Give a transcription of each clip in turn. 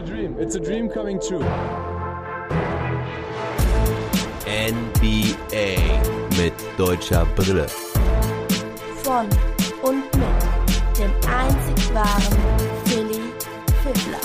a dream. It's a dream coming true. NBA mit deutscher Brille. Von und mit dem einzig wahren Philly Fiddler.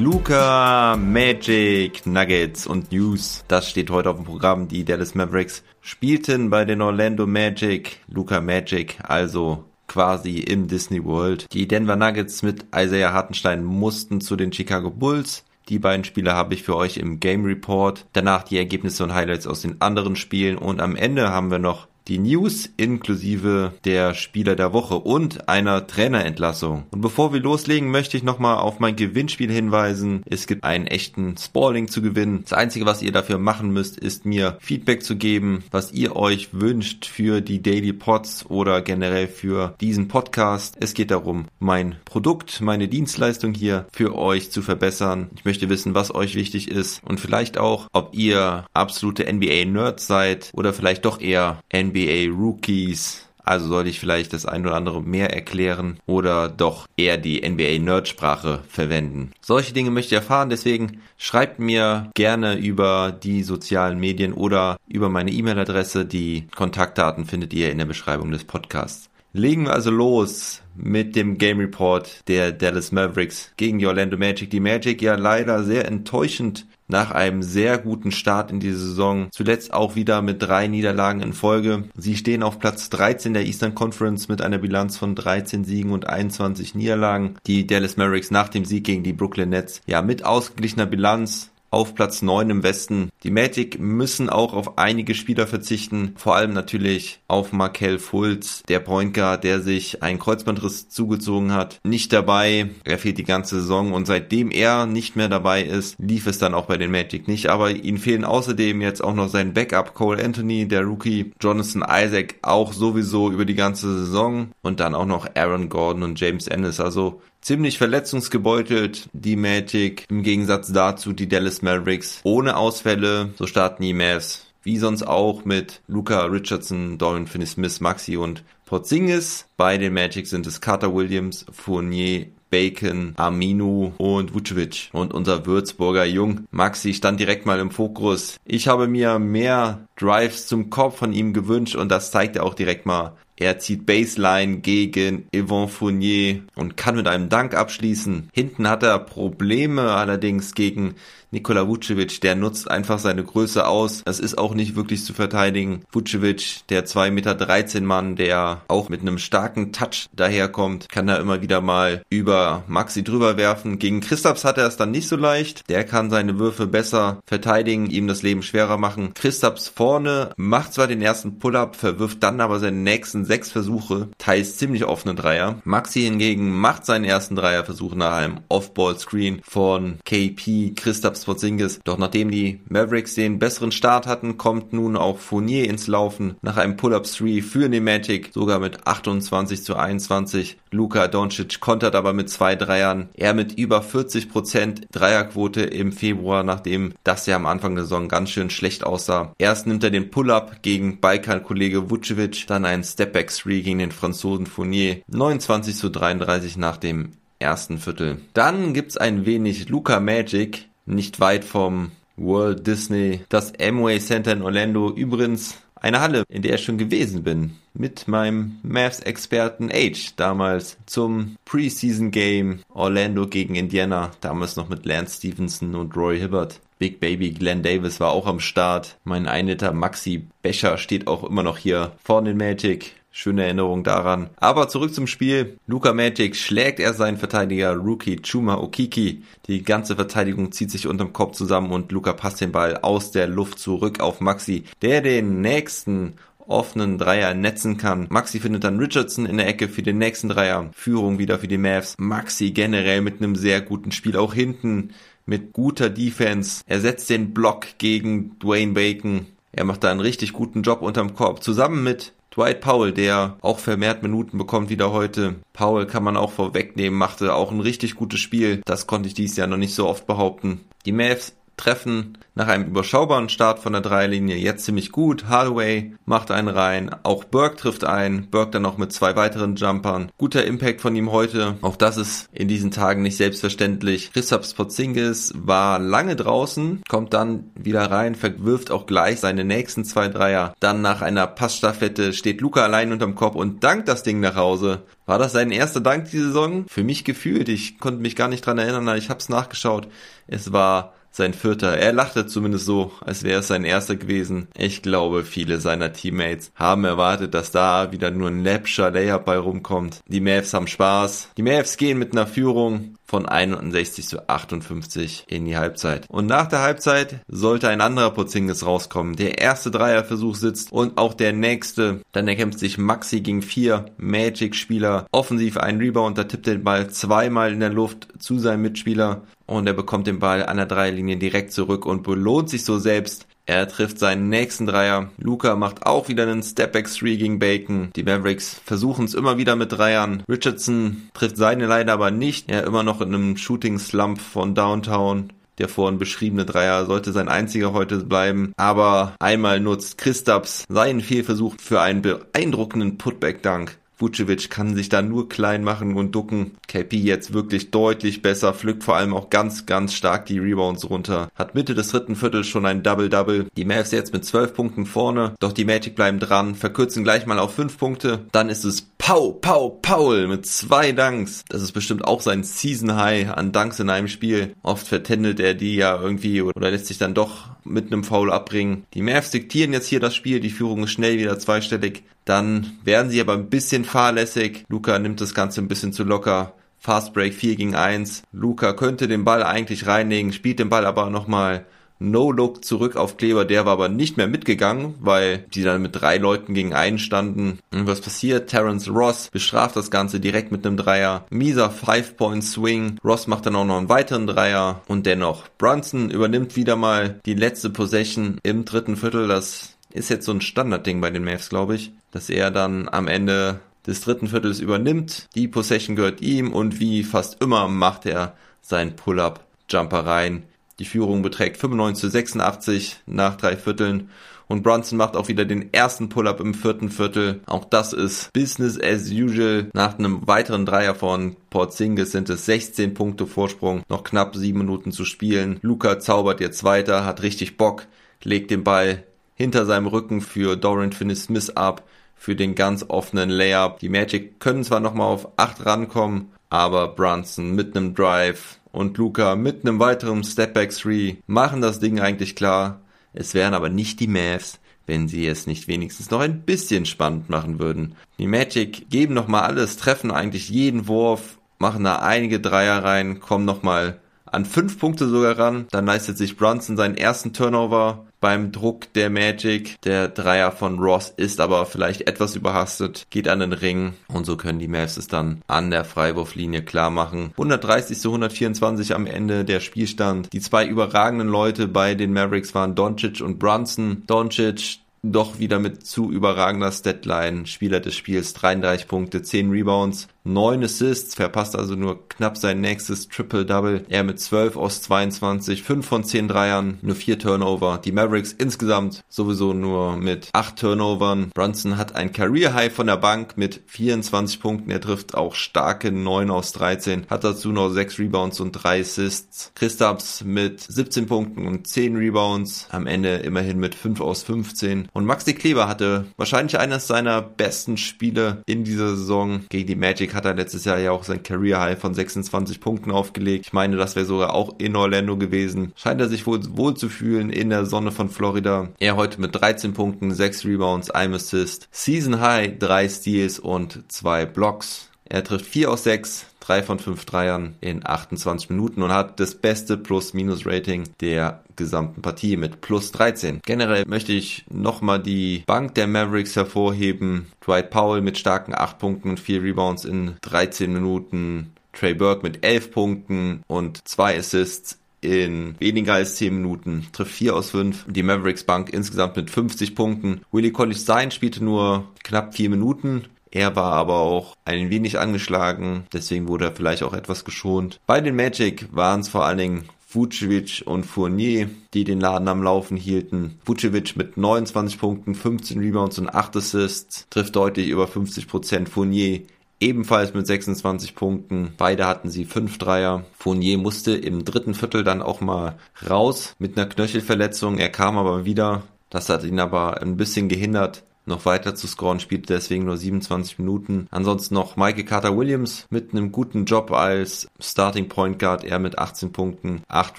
Luca, Magic, Nuggets und News. Das steht heute auf dem Programm. Die Dallas Mavericks spielten bei den Orlando Magic. Luca Magic, also quasi im Disney World. Die Denver Nuggets mit Isaiah Hartenstein mussten zu den Chicago Bulls. Die beiden Spiele habe ich für euch im Game Report. Danach die Ergebnisse und Highlights aus den anderen Spielen. Und am Ende haben wir noch die News inklusive der Spieler der Woche und einer Trainerentlassung. Und bevor wir loslegen, möchte ich nochmal auf mein Gewinnspiel hinweisen. Es gibt einen echten Spalling zu gewinnen. Das Einzige, was ihr dafür machen müsst, ist mir Feedback zu geben, was ihr euch wünscht für die Daily Pods oder generell für diesen Podcast. Es geht darum, mein Produkt, meine Dienstleistung hier für euch zu verbessern. Ich möchte wissen, was euch wichtig ist und vielleicht auch, ob ihr absolute NBA-Nerds seid oder vielleicht doch eher NBA NBA Rookies. Also sollte ich vielleicht das ein oder andere mehr erklären oder doch eher die NBA Nerdsprache verwenden. Solche Dinge möchte ich erfahren, deswegen schreibt mir gerne über die sozialen Medien oder über meine E-Mail-Adresse. Die Kontaktdaten findet ihr in der Beschreibung des Podcasts. Legen wir also los mit dem Game Report der Dallas Mavericks gegen die Orlando Magic. Die Magic ja leider sehr enttäuschend nach einem sehr guten Start in die Saison. Zuletzt auch wieder mit drei Niederlagen in Folge. Sie stehen auf Platz 13 der Eastern Conference mit einer Bilanz von 13 Siegen und 21 Niederlagen. Die Dallas Mavericks nach dem Sieg gegen die Brooklyn Nets ja mit ausgeglichener Bilanz auf Platz 9 im Westen. Die Magic müssen auch auf einige Spieler verzichten, vor allem natürlich auf Markel Fultz, der Point Guard, der sich einen Kreuzbandriss zugezogen hat, nicht dabei. Er fehlt die ganze Saison und seitdem er nicht mehr dabei ist, lief es dann auch bei den Magic nicht. Aber ihnen fehlen außerdem jetzt auch noch sein Backup Cole Anthony, der Rookie, Jonathan Isaac auch sowieso über die ganze Saison und dann auch noch Aaron Gordon und James Ennis. Also ziemlich verletzungsgebeutelt, die Magic, im Gegensatz dazu die Dallas Mavericks. Ohne Ausfälle, so starten die Mavs. Wie sonst auch mit Luca Richardson, Dorian Finney-Smith, Maxi und Porzingis. Bei den Magic sind es Carter Williams, Fournier, Bacon, Aminu und Vucevic. Und unser Würzburger Jung, Maxi, stand direkt mal im Fokus. Ich habe mir mehr Drives zum Kopf von ihm gewünscht und das zeigt er auch direkt mal er zieht Baseline gegen Yvon Fournier und kann mit einem Dank abschließen. Hinten hat er Probleme allerdings gegen Nikola Vucevic, der nutzt einfach seine Größe aus. Das ist auch nicht wirklich zu verteidigen. Vucevic, der 2,13 Meter Mann, der auch mit einem starken Touch daherkommt, kann da immer wieder mal über Maxi drüber werfen. Gegen Christaps hat er es dann nicht so leicht. Der kann seine Würfe besser verteidigen, ihm das Leben schwerer machen. Christaps vorne macht zwar den ersten Pull-up, verwirft dann aber seine nächsten sechs Versuche, teils ziemlich offene Dreier. Maxi hingegen macht seinen ersten Dreierversuch nach einem Off-Ball-Screen von KP. Christaps Porzingis. Doch nachdem die Mavericks den besseren Start hatten, kommt nun auch Fournier ins Laufen. Nach einem Pull-Up-Three für die Magic, sogar mit 28 zu 21. Luka Doncic kontert aber mit zwei Dreiern. Er mit über 40% Dreierquote im Februar, nachdem das ja am Anfang der Saison ganz schön schlecht aussah. Erst nimmt er den Pull-Up gegen Balkan-Kollege Vucevic, dann einen Stepback-Three gegen den Franzosen Fournier. 29 zu 33 nach dem ersten Viertel. Dann gibt's ein wenig Luca Magic, nicht weit vom World Disney, das Amway Center in Orlando. Übrigens eine Halle, in der ich schon gewesen bin. Mit meinem Mavs-Experten H damals zum Preseason Game Orlando gegen Indiana. Damals noch mit Lance Stevenson und Roy Hibbert. Big Baby Glenn Davis war auch am Start. Mein Einliter Maxi Becher steht auch immer noch hier vorne in Magic. Schöne Erinnerung daran. Aber zurück zum Spiel. Luka Magic schlägt er seinen Verteidiger Rookie Chuma Okiki. Die ganze Verteidigung zieht sich unterm Kopf zusammen und Luka passt den Ball aus der Luft zurück auf Maxi, der den nächsten offenen Dreier netzen kann. Maxi findet dann Richardson in der Ecke für den nächsten Dreier. Führung wieder für die Mavs. Maxi generell mit einem sehr guten Spiel auch hinten mit guter Defense. Er setzt den Block gegen Dwayne Bacon. Er macht da einen richtig guten Job unterm Korb. Zusammen mit Dwight Powell, der auch vermehrt Minuten bekommt wieder heute. Powell kann man auch vorwegnehmen, machte auch ein richtig gutes Spiel. Das konnte ich dieses Jahr noch nicht so oft behaupten. Die Mavs treffen nach einem überschaubaren Start von der Dreierlinie jetzt ziemlich gut. Hardaway macht einen rein, auch Burke trifft ein, Burke dann noch mit zwei weiteren Jumpern. Guter Impact von ihm heute. Auch das ist in diesen Tagen nicht selbstverständlich. Christoph Porzingis war lange draußen, kommt dann wieder rein, verwirft auch gleich seine nächsten zwei Dreier. Dann nach einer Passstaffette steht Luca allein unterm Korb und dankt das Ding nach Hause. War das sein erster Dank die Saison? Für mich gefühlt. Ich konnte mich gar nicht dran erinnern, ich habe es nachgeschaut. Es war sein vierter. Er lachte zumindest so, als wäre es sein erster gewesen. Ich glaube, viele seiner Teammates haben erwartet, dass da wieder nur ein läppscher Layup bei rumkommt. Die Mavs haben Spaß. Die Mavs gehen mit einer Führung von 61 zu 58 in die Halbzeit. Und nach der Halbzeit sollte ein anderer Porzingis rauskommen. Der erste Dreierversuch sitzt und auch der nächste. Dann erkämpft sich Maxi gegen vier Magic-Spieler. Offensiv ein Rebound, da tippt den Ball zweimal in der Luft zu seinem Mitspieler und er bekommt den Ball an der Dreierlinie direkt zurück und belohnt sich so selbst. Er trifft seinen nächsten Dreier. Luca macht auch wieder einen Stepback 3 gegen Bacon. Die Mavericks versuchen es immer wieder mit Dreiern. Richardson trifft seine leider aber nicht. Er immer noch in einem Shooting Slump von Downtown. Der vorhin beschriebene Dreier sollte sein einziger heute bleiben. Aber einmal nutzt Christaps seinen Fehlversuch für einen beeindruckenden Putback-Dunk. Vucevic kann sich da nur klein machen und ducken. KP jetzt wirklich deutlich besser, pflückt vor allem auch ganz, ganz stark die Rebounds runter. Hat Mitte des dritten Viertels schon ein Double-Double. Die Mavs jetzt mit 12 Punkten vorne, doch die Magic bleiben dran, verkürzen gleich mal auf 5 Punkte. Dann ist es Pau, Pau, Paul mit zwei Dunks. Das ist bestimmt auch sein Season High an Dunks in einem Spiel. Oft vertändelt er die ja irgendwie oder lässt sich dann doch mit einem Foul abbringen. Die Mavs diktieren jetzt hier das Spiel, die Führung ist schnell wieder zweistellig. Dann werden sie aber ein bisschen fahrlässig. Luca nimmt das Ganze ein bisschen zu locker. Fast Break 4 gegen 1. Luca könnte den Ball eigentlich reinlegen, spielt den Ball aber nochmal No-Look zurück auf Kleber, der war aber nicht mehr mitgegangen, weil die dann mit drei Leuten gegen einen standen. Und was passiert? Terence Ross bestraft das Ganze direkt mit einem Dreier. Mieser Five-Point-Swing. Ross macht dann auch noch einen weiteren Dreier. Und dennoch, Brunson übernimmt wieder mal die letzte Possession im dritten Viertel. Das ist jetzt so ein Standardding bei den Mavs, glaube ich, dass er dann am Ende des dritten Viertels übernimmt. Die Possession gehört ihm und wie fast immer macht er seinen Pull-up-Jumper rein die Führung beträgt 95 zu 86 nach drei Vierteln. Und Brunson macht auch wieder den ersten Pull-up im vierten Viertel. Auch das ist Business as usual. Nach einem weiteren Dreier von Porzingis sind es 16 Punkte Vorsprung. Noch knapp sieben Minuten zu spielen. Luca zaubert jetzt weiter, hat richtig Bock, legt den Ball hinter seinem Rücken für Dorian Finney-Smith ab, für den ganz offenen Layup. Die Magic können zwar nochmal auf 8 rankommen, aber Brunson mit einem Drive und Luca mit einem weiteren Stepback 3 machen das Ding eigentlich klar. Es wären aber nicht die Mavs, wenn sie es nicht wenigstens noch ein bisschen spannend machen würden. Die Magic geben nochmal alles, treffen eigentlich jeden Wurf, machen da einige Dreier rein, kommen nochmal an fünf Punkte sogar ran. Dann leistet sich Brunson seinen ersten Turnover beim Druck der Magic. Der Dreier von Ross ist aber vielleicht etwas überhastet, geht an den Ring und so können die Mavs es dann an der Freiwurflinie klar machen. 130 zu 124 am Ende der Spielstand. Die zwei überragenden Leute bei den Mavericks waren Doncic und Brunson. Doncic doch wieder mit zu überragender Statline. Spieler des Spiels 33 Punkte, 10 Rebounds, 9 Assists, verpasst also nur knapp sein nächstes Triple-Double. Er mit 12 aus 22, 5 von 10 Dreiern, nur 4 Turnover. Die Mavericks insgesamt sowieso nur mit 8 Turnovern. Brunson hat ein Career-High von der Bank mit 24 Punkten. Er trifft auch starke 9 aus 13, hat dazu noch 6 Rebounds und 3 Assists. Christaps mit 17 Punkten und 10 Rebounds, am Ende immerhin mit 5 aus 15. Und Maxi Kleber hatte wahrscheinlich eines seiner besten Spiele in dieser Saison gegen die Magic hat er letztes Jahr ja auch sein Career High von 26 Punkten aufgelegt. Ich meine, das wäre sogar auch in Orlando gewesen. Scheint er sich wohl wohl zu fühlen in der Sonne von Florida. Er heute mit 13 Punkten, 6 Rebounds, 1 Assist. Season High, 3 Steals und 2 Blocks. Er trifft 4 aus 6, 3 von 5 Dreiern in 28 Minuten und hat das beste Plus-Minus-Rating der gesamten Partie mit plus 13. Generell möchte ich nochmal die Bank der Mavericks hervorheben. Dwight Powell mit starken 8 Punkten und 4 Rebounds in 13 Minuten. Trey Burke mit 11 Punkten und 2 Assists in weniger als 10 Minuten, trifft 4 aus 5. Die Mavericks Bank insgesamt mit 50 Punkten. Willie Collins Stein spielte nur knapp 4 Minuten, er war aber auch ein wenig angeschlagen, deswegen wurde er vielleicht auch etwas geschont. Bei den Magic waren es vor allen Dingen Vucevic und Fournier, die den Laden am Laufen hielten. Vucevic mit 29 Punkten, 15 Rebounds und 8 Assists, trifft deutlich über 50 Prozent. Fournier ebenfalls mit 26 Punkten. Beide hatten sie 5 Dreier. Fournier musste im dritten Viertel dann auch mal raus mit einer Knöchelverletzung. Er kam aber wieder. Das hat ihn aber ein bisschen gehindert, noch weiter zu scoren, spielte deswegen nur 27 Minuten. Ansonsten noch Michael Carter Williams mit einem guten Job als Starting Point Guard, er mit 18 Punkten, 8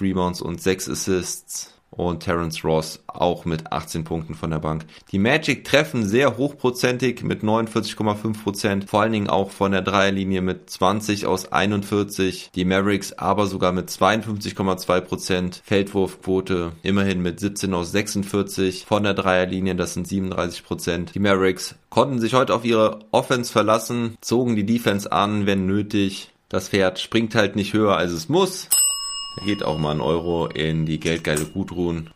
Rebounds und 6 Assists und Terence Ross auch mit 18 Punkten von der Bank. Die Magic treffen sehr hochprozentig mit 49,5 Prozent, vor allen Dingen auch von der Dreierlinie mit 20 aus 41. Die Mavericks aber sogar mit 52,2 Prozent, Feldwurfquote immerhin mit 17 aus 46 von der Dreierlinie, das sind 37 Prozent. Die Mavericks konnten sich heute auf ihre Offense verlassen, zogen die Defense an, wenn nötig. Das Pferd springt halt nicht höher als es muss. Geht auch mal ein Euro in die geldgeile Gutruhen.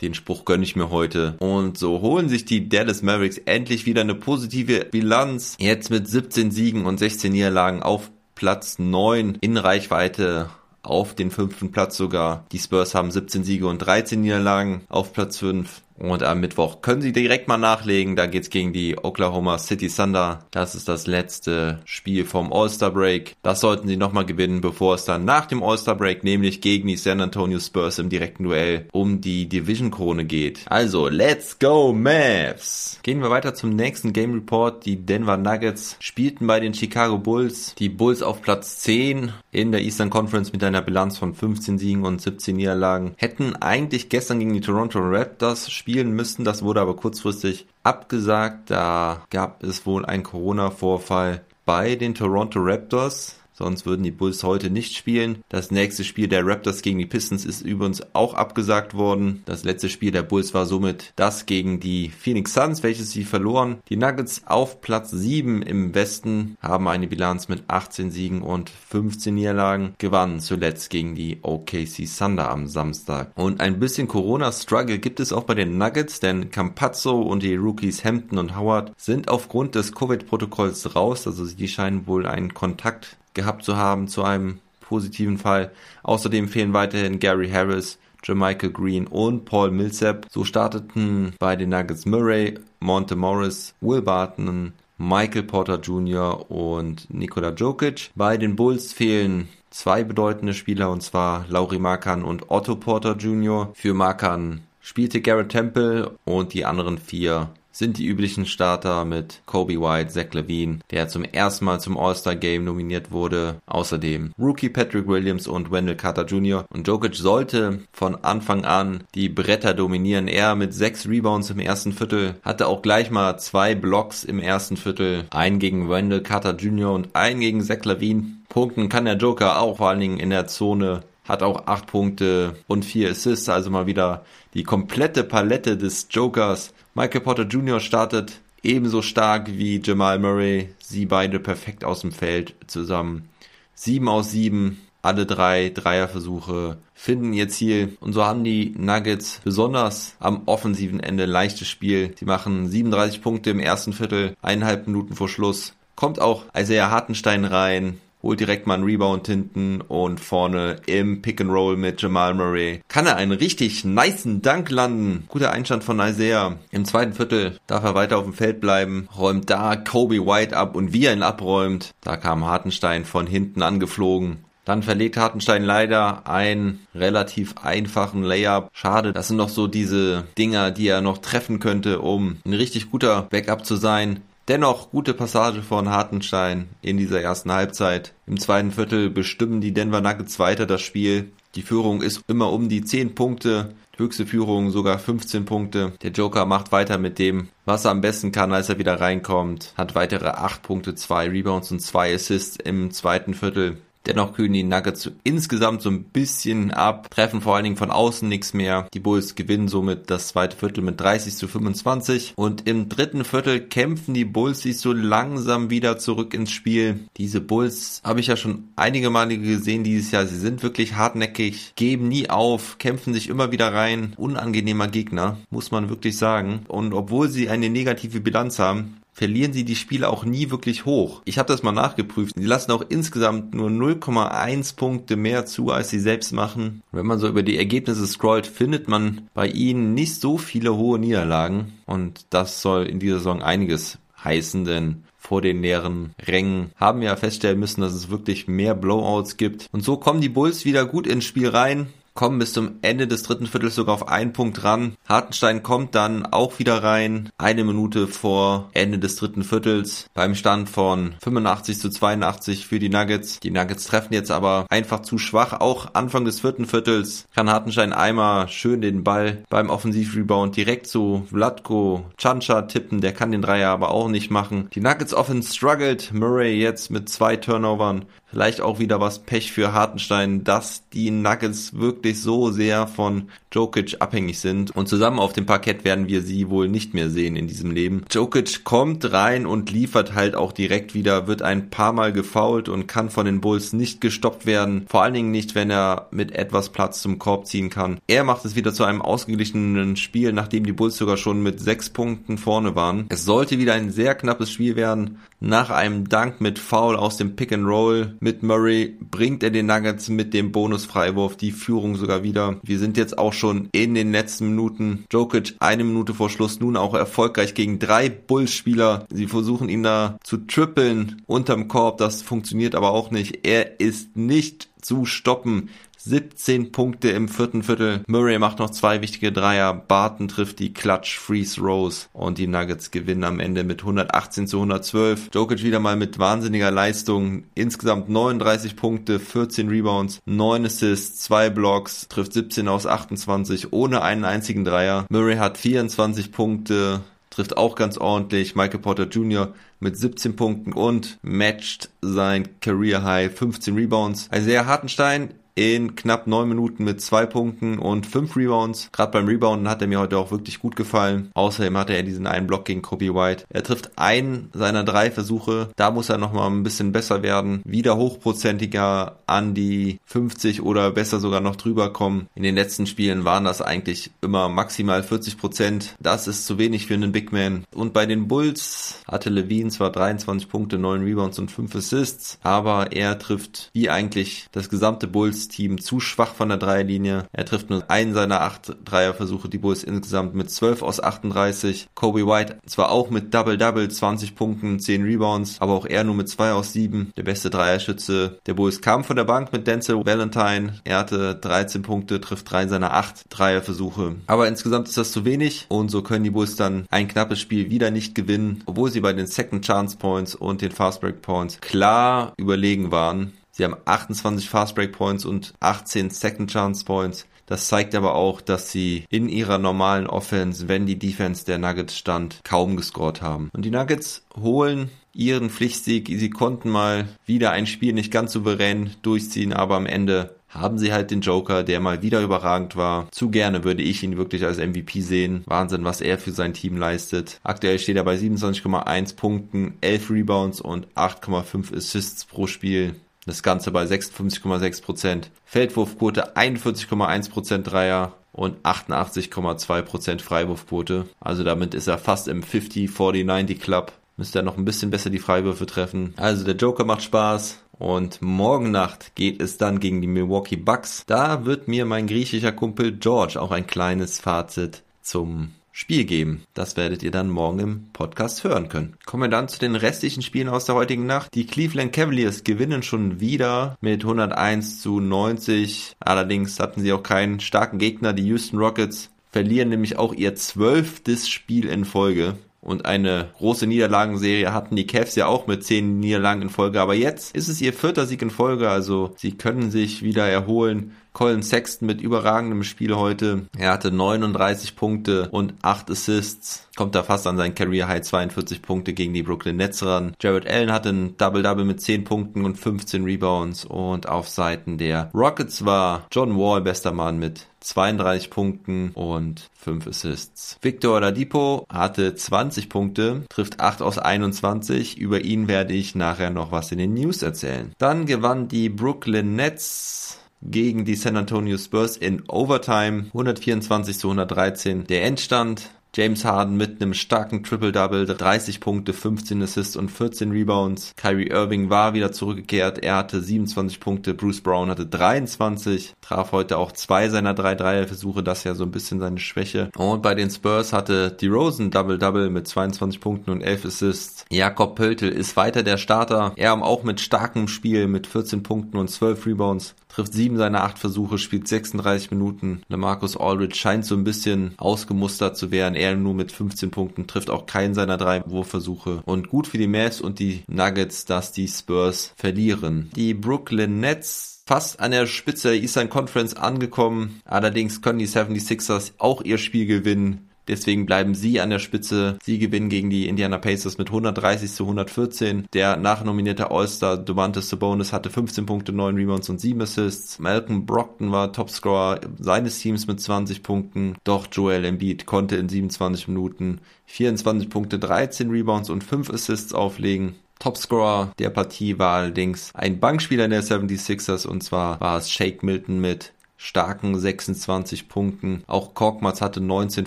Den Spruch gönne ich mir heute. Und so holen sich die Dallas Mavericks endlich wieder eine positive Bilanz. Jetzt mit 17 Siegen und 16 Niederlagen auf Platz 9 in Reichweite auf den fünften Platz sogar. Die Spurs haben 17 Siege und 13 Niederlagen auf Platz 5. Und am Mittwoch können Sie direkt mal nachlegen. Da geht's gegen die Oklahoma City Thunder. Das ist das letzte Spiel vom All-Star Break. Das sollten Sie nochmal gewinnen, bevor es dann nach dem All-Star Break, nämlich gegen die San Antonio Spurs im direkten Duell um die Division Krone geht. Also, let's go Mavs! Gehen wir weiter zum nächsten Game Report. Die Denver Nuggets spielten bei den Chicago Bulls. Die Bulls auf Platz 10 in der Eastern Conference mit einer Bilanz von 15 Siegen und 17 Niederlagen. Hätten eigentlich gestern gegen die Toronto Raptors spielen müssen. Das wurde aber kurzfristig abgesagt. Da gab es wohl einen Corona-Vorfall bei den Toronto Raptors. Sonst würden die Bulls heute nicht spielen. Das nächste Spiel der Raptors gegen die Pistons ist übrigens auch abgesagt worden. Das letzte Spiel der Bulls war somit das gegen die Phoenix Suns, welches sie verloren. Die Nuggets auf Platz 7 im Westen haben eine Bilanz mit 18 Siegen und 15 Niederlagen. Gewannen zuletzt gegen die OKC Thunder am Samstag. Und ein bisschen Corona-Struggle gibt es auch bei den Nuggets, denn Campazzo und die Rookies Hampton und Howard sind aufgrund des Covid-Protokolls raus. Also die scheinen wohl einen Kontakt gehabt zu haben zu einem positiven Fall. Außerdem fehlen weiterhin Gary Harris, Jermichael Green und Paul Millsap. So starteten bei den Nuggets Murray, Monte Morris, Will Barton, Michael Porter Jr. und Nikola Jokic. Bei den Bulls fehlen zwei bedeutende Spieler und zwar Lauri Markan und Otto Porter Jr. Für Markan spielte Garrett Temple und die anderen vier sind die üblichen Starter mit Kobe White, Zach Levine, der zum ersten Mal zum All-Star Game nominiert wurde. Außerdem Rookie Patrick Williams und Wendell Carter Jr. Und Jokic sollte von Anfang an die Bretter dominieren. Er mit sechs Rebounds im ersten Viertel hatte auch gleich mal zwei Blocks im ersten Viertel. Einen gegen Wendell Carter Jr. und einen gegen Zach Levine. Punkten kann der Joker auch vor allen Dingen in der Zone hat auch acht Punkte und vier Assists, also mal wieder die komplette Palette des Jokers Michael Porter Jr. startet ebenso stark wie Jamal Murray. Sie beide perfekt aus dem Feld zusammen. Sieben aus sieben, alle drei Dreierversuche finden ihr Ziel. Und so haben die Nuggets besonders am offensiven Ende leichtes Spiel. Sie machen 37 Punkte im ersten Viertel, eineinhalb Minuten vor Schluss. Kommt auch Isaiah Hartenstein rein, holt direkt mal einen Rebound hinten und vorne im Pick and Roll mit Jamal Murray kann er einen richtig niceen Dank landen. Guter Einstand von Isaiah. Im zweiten Viertel darf er weiter auf dem Feld bleiben, räumt da Kobe White ab und wie er ihn abräumt, da kam Hartenstein von hinten angeflogen. Dann verlegt Hartenstein leider einen relativ einfachen Layup. Schade, das sind noch so diese Dinger, die er noch treffen könnte, um ein richtig guter Backup zu sein. Dennoch gute Passage von Hartenstein in dieser ersten Halbzeit. Im zweiten Viertel bestimmen die Denver Nuggets weiter das Spiel. Die Führung ist immer um die 10 Punkte. Höchste Führung sogar 15 Punkte. Der Joker macht weiter mit dem, was er am besten kann, als er wieder reinkommt. Hat weitere 8 Punkte, 2 Rebounds und 2 Assists im zweiten Viertel. Dennoch kühlen die Nuggets insgesamt so ein bisschen ab, treffen vor allen Dingen von außen nichts mehr. Die Bulls gewinnen somit das zweite Viertel mit 30 zu 25 und im dritten Viertel kämpfen die Bulls sich so langsam wieder zurück ins Spiel. Diese Bulls habe ich ja schon einige Male gesehen dieses Jahr. Sie sind wirklich hartnäckig, geben nie auf, kämpfen sich immer wieder rein. Unangenehmer Gegner, muss man wirklich sagen. Und obwohl sie eine negative Bilanz haben, verlieren sie die Spiele auch nie wirklich hoch. Ich habe das mal nachgeprüft. Sie lassen auch insgesamt nur 0,1 Punkte mehr zu, als sie selbst machen. Wenn man so über die Ergebnisse scrollt, findet man bei ihnen nicht so viele hohe Niederlagen. Und das soll in dieser Saison einiges heißen, denn vor den leeren Rängen haben wir ja feststellen müssen, dass es wirklich mehr Blowouts gibt. Und so kommen die Bulls wieder gut ins Spiel rein kommen bis zum Ende des dritten Viertels sogar auf einen Punkt ran. Hartenstein kommt dann auch wieder rein, eine Minute vor Ende des dritten Viertels, beim Stand von 85 zu 82 für die Nuggets. Die Nuggets treffen jetzt aber einfach zu schwach. Auch Anfang des vierten Viertels kann Hartenstein einmal schön den Ball beim Offensivrebound direkt zu Vladko Chancha tippen. Der kann den Dreier aber auch nicht machen. Die Nuggets Offense struggled. Murray jetzt mit zwei Turnovern vielleicht auch wieder was Pech für Hartenstein, dass die Nuggets wirklich so sehr von Jokic abhängig sind und zusammen auf dem Parkett werden wir sie wohl nicht mehr sehen in diesem Leben. Jokic kommt rein und liefert halt auch direkt wieder, wird ein paar Mal gefoult und kann von den Bulls nicht gestoppt werden. Vor allen Dingen nicht, wenn er mit etwas Platz zum Korb ziehen kann. Er macht es wieder zu einem ausgeglichenen Spiel, nachdem die Bulls sogar schon mit sechs Punkten vorne waren. Es sollte wieder ein sehr knappes Spiel werden. Nach einem Dank mit Foul aus dem Pick and Roll mit Murray bringt er den Nuggets mit dem Bonus-Freiwurf die Führung sogar wieder. Wir sind jetzt auch schon in den letzten Minuten. Jokic eine Minute vor Schluss nun auch erfolgreich gegen drei Bulls-Spieler. Sie versuchen ihn da zu trippeln unterm Korb. Das funktioniert aber auch nicht. Er ist nicht zu stoppen. 17 Punkte im vierten Viertel. Murray macht noch zwei wichtige Dreier. Barton trifft die Clutch Freeze Rose und die Nuggets gewinnen am Ende mit 118 zu 112. Jokic wieder mal mit wahnsinniger Leistung. Insgesamt 39 Punkte, 14 Rebounds, 9 Assists, 2 Blocks, trifft 17 aus 28 ohne einen einzigen Dreier. Murray hat 24 Punkte, trifft auch ganz ordentlich. Michael Porter Jr. mit 17 Punkten und matcht sein Career High 15 Rebounds. Ein sehr harten Stein in knapp neun Minuten mit zwei Punkten und fünf Rebounds. Gerade beim Rebounden hat er mir heute auch wirklich gut gefallen. Außerdem hatte er diesen einen Block gegen Kobe White. Er trifft einen seiner drei Versuche. Da muss er nochmal ein bisschen besser werden. Wieder hochprozentiger an die 50 oder besser sogar noch drüber kommen. In den letzten Spielen waren das eigentlich immer maximal 40 Prozent. Das ist zu wenig für einen Big Man. Und bei den Bulls hatte Levine zwar 23 Punkte, 9 Rebounds und 5 Assists, aber er trifft wie eigentlich das gesamte Bulls Team zu schwach von der Dreierlinie. Er trifft nur einen seiner acht Dreierversuche. Die Bulls insgesamt mit 12 aus 38. Kobe White zwar auch mit Double-Double, 20 Punkten, 10 Rebounds, aber auch er nur mit 2 aus 7. Der beste Dreierschütze der Bulls kam von der Bank mit Denzel Valentine. Er hatte 13 Punkte, trifft drei seiner acht Dreierversuche. Aber insgesamt ist das zu wenig und so können die Bulls dann ein knappes Spiel wieder nicht gewinnen, obwohl sie bei den Second Chance Points und den Fast Break Points klar überlegen waren. Sie haben 28 Fast Break Points und 18 Second Chance Points. Das zeigt aber auch, dass sie in ihrer normalen Offense, wenn die Defense der Nuggets stand, kaum gescored haben. Und die Nuggets holen ihren Pflichtsieg. Sie konnten mal wieder ein Spiel nicht ganz souverän durchziehen, aber am Ende haben sie halt den Joker, der mal wieder überragend war. Zu gerne würde ich ihn wirklich als MVP sehen. Wahnsinn, was er für sein Team leistet. Aktuell steht er bei 27,1 Punkten, 11 Rebounds und 8,5 Assists pro Spiel. Das Ganze bei 56,6%. Feldwurfquote 41,1% Dreier und 88,2% Freiwurfquote. Also damit ist er fast im 50-40-90 Club. Müsste er noch ein bisschen besser die Freiwürfe treffen. Also der Joker macht Spaß. Und morgen Nacht geht es dann gegen die Milwaukee Bucks. Da wird mir mein griechischer Kumpel George auch ein kleines Fazit zum Spiel geben. Das werdet ihr dann morgen im Podcast hören können. Kommen wir dann zu den restlichen Spielen aus der heutigen Nacht. Die Cleveland Cavaliers gewinnen schon wieder mit 101 zu 90. Allerdings hatten sie auch keinen starken Gegner. Die Houston Rockets verlieren nämlich auch ihr zwölftes Spiel in Folge. Und eine große Niederlagenserie hatten die Cavs ja auch mit zehn Niederlagen in Folge. Aber jetzt ist es ihr vierter Sieg in Folge. Also sie können sich wieder erholen. Colin Sexton mit überragendem Spiel heute. Er hatte 39 Punkte und 8 Assists. Kommt da fast an sein Career High 42 Punkte gegen die Brooklyn Nets ran. Jared Allen hatte ein Double-Double mit 10 Punkten und 15 Rebounds. Und auf Seiten der Rockets war John Wall bester Mann mit 32 Punkten und 5 Assists. Victor Oladipo hatte 20 Punkte, trifft 8 aus 21. Über ihn werde ich nachher noch was in den News erzählen. Dann gewann die Brooklyn Nets gegen die San Antonio Spurs in Overtime 124 zu 113. Der Endstand James Harden mit einem starken Triple-Double, 30 Punkte, 15 Assists und 14 Rebounds. Kyrie Irving war wieder zurückgekehrt, er hatte 27 Punkte, Bruce Brown hatte 23, traf heute auch zwei seiner drei Dreierversuche, das ja so ein bisschen seine Schwäche. Und bei den Spurs hatte DeRozan Double-Double mit 22 Punkten und 11 Assists. Jakob Pöltl ist weiter der Starter, er auch mit starkem Spiel mit 14 Punkten und 12 Rebounds trifft sieben seiner acht Versuche, spielt 36 Minuten. Marcus Aldridge scheint so ein bisschen ausgemustert zu werden. Er nur mit 15 Punkten, trifft auch keinen seiner drei Wurfversuche. Und gut für die Mavs und die Nuggets, dass die Spurs verlieren. Die Brooklyn Nets fast an der Spitze der Eastern Conference angekommen. Allerdings können die 76ers auch ihr Spiel gewinnen. Deswegen bleiben sie an der Spitze. Sie gewinnen gegen die Indiana Pacers mit 130 zu 114. Der nachnominierte All-Star Domantas Sabonis hatte 15 Punkte, 9 Rebounds und 7 Assists. Malcolm Brockton war Topscorer seines Teams mit 20 Punkten. Doch Joel Embiid konnte in 27 Minuten 24 Punkte, 13 Rebounds und 5 Assists auflegen. Topscorer der Partie war allerdings ein Bankspieler der 76ers und zwar war es Shake Milton mit starken 26 Punkten. Auch Korkmaz hatte 19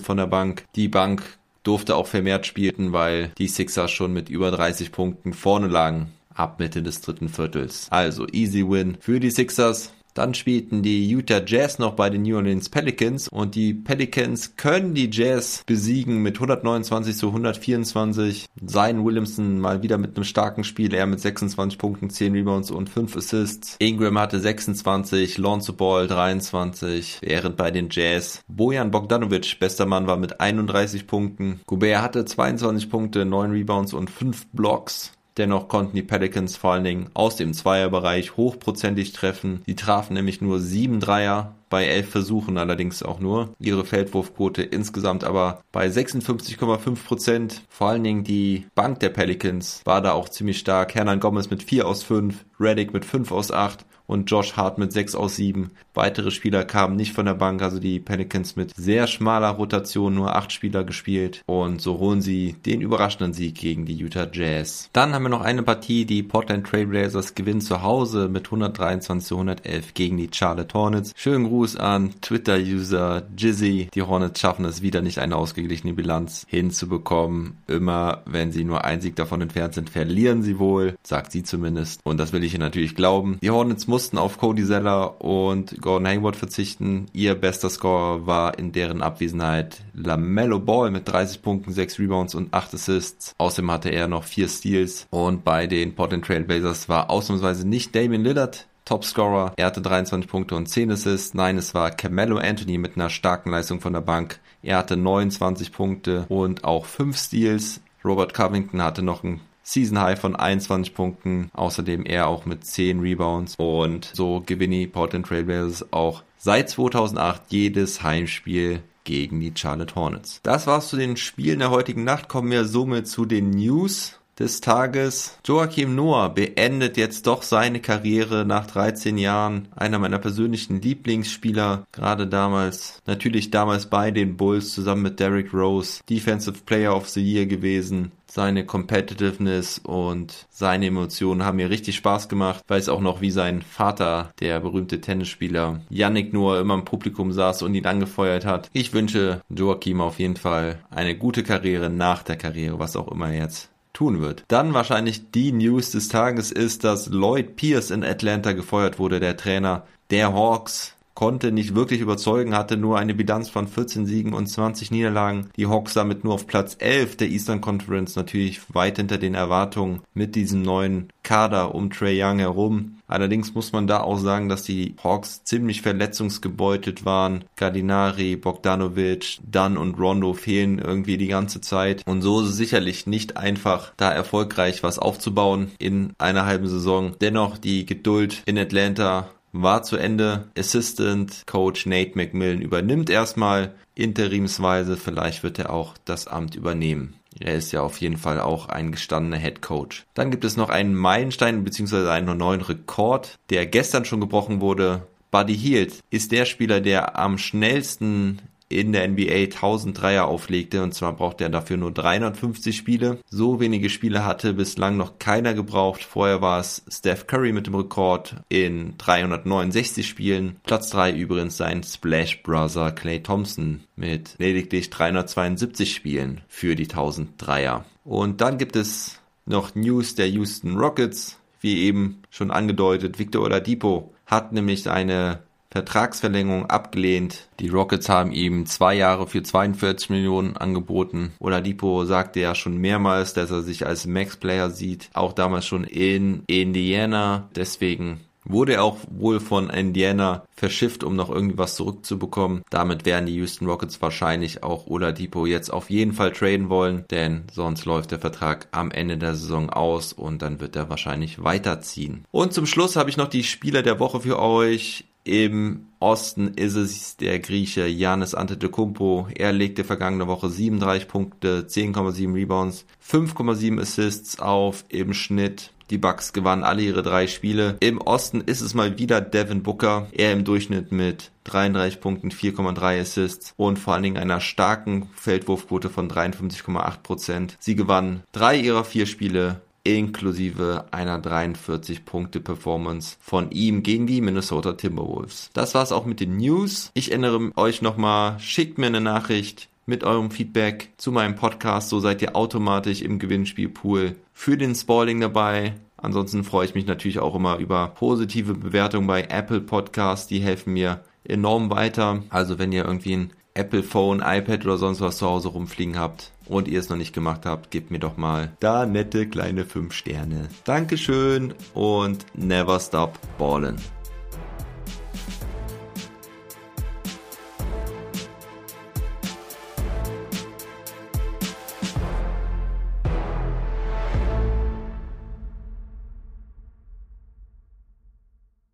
von der Bank. Die Bank durfte auch vermehrt spielen, weil die Sixers schon mit über 30 Punkten vorne lagen ab Mitte des dritten Viertels. Also easy win für die Sixers. Dann spielten die Utah Jazz noch bei den New Orleans Pelicans und die Pelicans können die Jazz besiegen mit 129 zu 124. Zion Williamson mal wieder mit einem starken Spiel, er mit 26 Punkten, 10 Rebounds und 5 Assists. Ingram hatte 26, Lonzo Ball 23, während bei den Jazz Bojan Bogdanovic, bester Mann, war mit 31 Punkten. Gobert hatte 22 Punkte, 9 Rebounds und 5 Blocks. Dennoch konnten die Pelicans vor allen Dingen aus dem Zweierbereich hochprozentig treffen. Die trafen nämlich nur sieben Dreier bei elf Versuchen allerdings auch nur. Ihre Feldwurfquote insgesamt aber bei 56,5 Prozent. Vor allen Dingen die Bank der Pelicans war da auch ziemlich stark. Hernan Gomez mit 4 aus 5, Reddick mit 5 aus 8 und Josh Hart mit 6 aus 7. Weitere Spieler kamen nicht von der Bank, also die Pelicans mit sehr schmaler Rotation, nur 8 Spieler gespielt und so holen sie den überraschenden Sieg gegen die Utah Jazz. Dann haben wir noch eine Partie, die Portland Trailblazers gewinnen zu Hause mit 123 zu 111 gegen die Charlotte Hornets. Schönen Gruß an Twitter-User Jizzy. Die Hornets schaffen es wieder nicht eine ausgeglichene Bilanz hinzubekommen. Immer wenn sie nur ein Sieg davon entfernt sind, verlieren sie wohl, sagt sie zumindest. Und das will ich ihr natürlich glauben. Die Hornets mussten auf Cody Zeller und Gordon Hayward verzichten. Ihr bester Scorer war in deren Abwesenheit LaMelo Ball mit 30 Punkten, 6 Rebounds und 8 Assists. Außerdem hatte er noch 4 Steals. Und bei den Portland Trail Blazers war ausnahmsweise nicht Damian Lillard Topscorer. Er hatte 23 Punkte und 10 Assists. Nein, es war Carmelo Anthony mit einer starken Leistung von der Bank. Er hatte 29 Punkte und auch 5 Steals. Robert Covington hatte noch ein Season High von 21 Punkten. Außerdem er auch mit 10 Rebounds. Und so gewinnt die Portland Trailblazers auch seit 2008 jedes Heimspiel gegen die Charlotte Hornets. Das war's zu den Spielen der heutigen Nacht. Kommen wir somit zu den News des Tages. Joachim Noah beendet jetzt doch seine Karriere nach 13 Jahren. Einer meiner persönlichen Lieblingsspieler, gerade damals, natürlich damals bei den Bulls zusammen mit Derrick Rose, Defensive Player of the Year gewesen. Seine Competitiveness und seine Emotionen haben mir richtig Spaß gemacht. Weiß auch noch, wie sein Vater, der berühmte Tennisspieler Yannick Noah, immer im Publikum saß und ihn angefeuert hat. Ich wünsche Joachim auf jeden Fall eine gute Karriere nach der Karriere, was auch immer jetzt tun wird. Dann wahrscheinlich die News des Tages ist, dass Lloyd Pierce in Atlanta gefeuert wurde, der Trainer der Hawks konnte nicht wirklich überzeugen, hatte nur eine Bilanz von 14 Siegen und 20 Niederlagen. Die Hawks damit nur auf Platz 11 der Eastern Conference, natürlich weit hinter den Erwartungen mit diesem neuen Kader um Trey Young herum. Allerdings muss man da auch sagen, dass die Hawks ziemlich verletzungsgebeutelt waren. Gardinari, Bogdanovic, Dunn und Rondo fehlen irgendwie die ganze Zeit. Und so ist es sicherlich nicht einfach, da erfolgreich was aufzubauen in einer halben Saison. Dennoch die Geduld in Atlanta war zu Ende. Assistant Coach Nate McMillan übernimmt erstmal interimsweise. Vielleicht wird er auch das Amt übernehmen. Er ist ja auf jeden Fall auch ein gestandener Head Coach. Dann gibt es noch einen Meilenstein bzw. einen neuen Rekord, der gestern schon gebrochen wurde. Buddy Hield ist der Spieler, der am schnellsten in der NBA 1000 Dreier auflegte und zwar brauchte er dafür nur 350 Spiele. So wenige Spiele hatte bislang noch keiner gebraucht. Vorher war es Steph Curry mit dem Rekord in 369 Spielen. Platz 3 übrigens sein Splash Brother Clay Thompson mit lediglich 372 Spielen für die 1000 Dreier. Und dann gibt es noch News der Houston Rockets. Wie eben schon angedeutet, Victor Oladipo hat nämlich eine Vertragsverlängerung abgelehnt. Die Rockets haben ihm zwei Jahre für 42 Millionen angeboten. Oladipo sagte ja schon mehrmals, dass er sich als Max-Player sieht. Auch damals schon in Indiana. Deswegen wurde er auch wohl von Indiana verschifft, um noch irgendwie was zurückzubekommen. Damit werden die Houston Rockets wahrscheinlich auch Oladipo jetzt auf jeden Fall traden wollen, denn sonst läuft der Vertrag am Ende der Saison aus und dann wird er wahrscheinlich weiterziehen. Und zum Schluss habe ich noch die Spieler der Woche für euch. Im Osten ist es der Grieche Janis Antetokounmpo. Er legte vergangene Woche 37 Punkte, 10,7 Rebounds, 5,7 Assists auf im Schnitt. Die Bucks gewannen alle ihre drei Spiele. Im Osten ist es mal wieder Devin Booker. Er im Durchschnitt mit 33 Punkten, 4,3 Assists und vor allen Dingen einer starken Feldwurfquote von 53,8 Prozent. Sie gewannen drei ihrer vier Spiele inklusive einer 43 Punkte Performance von ihm gegen die Minnesota Timberwolves. Das war's auch mit den News. Ich erinnere euch nochmal, schickt mir eine Nachricht mit eurem Feedback zu meinem Podcast, so seid ihr automatisch im Gewinnspielpool für den Spalling dabei. Ansonsten freue ich mich natürlich auch immer über positive Bewertungen bei Apple Podcasts, die helfen mir enorm weiter. Also wenn ihr irgendwie ein Apple Phone, iPad oder sonst was zu Hause rumfliegen habt und ihr es noch nicht gemacht habt, gebt mir doch mal da nette kleine 5 Sterne. Dankeschön und never stop ballin'.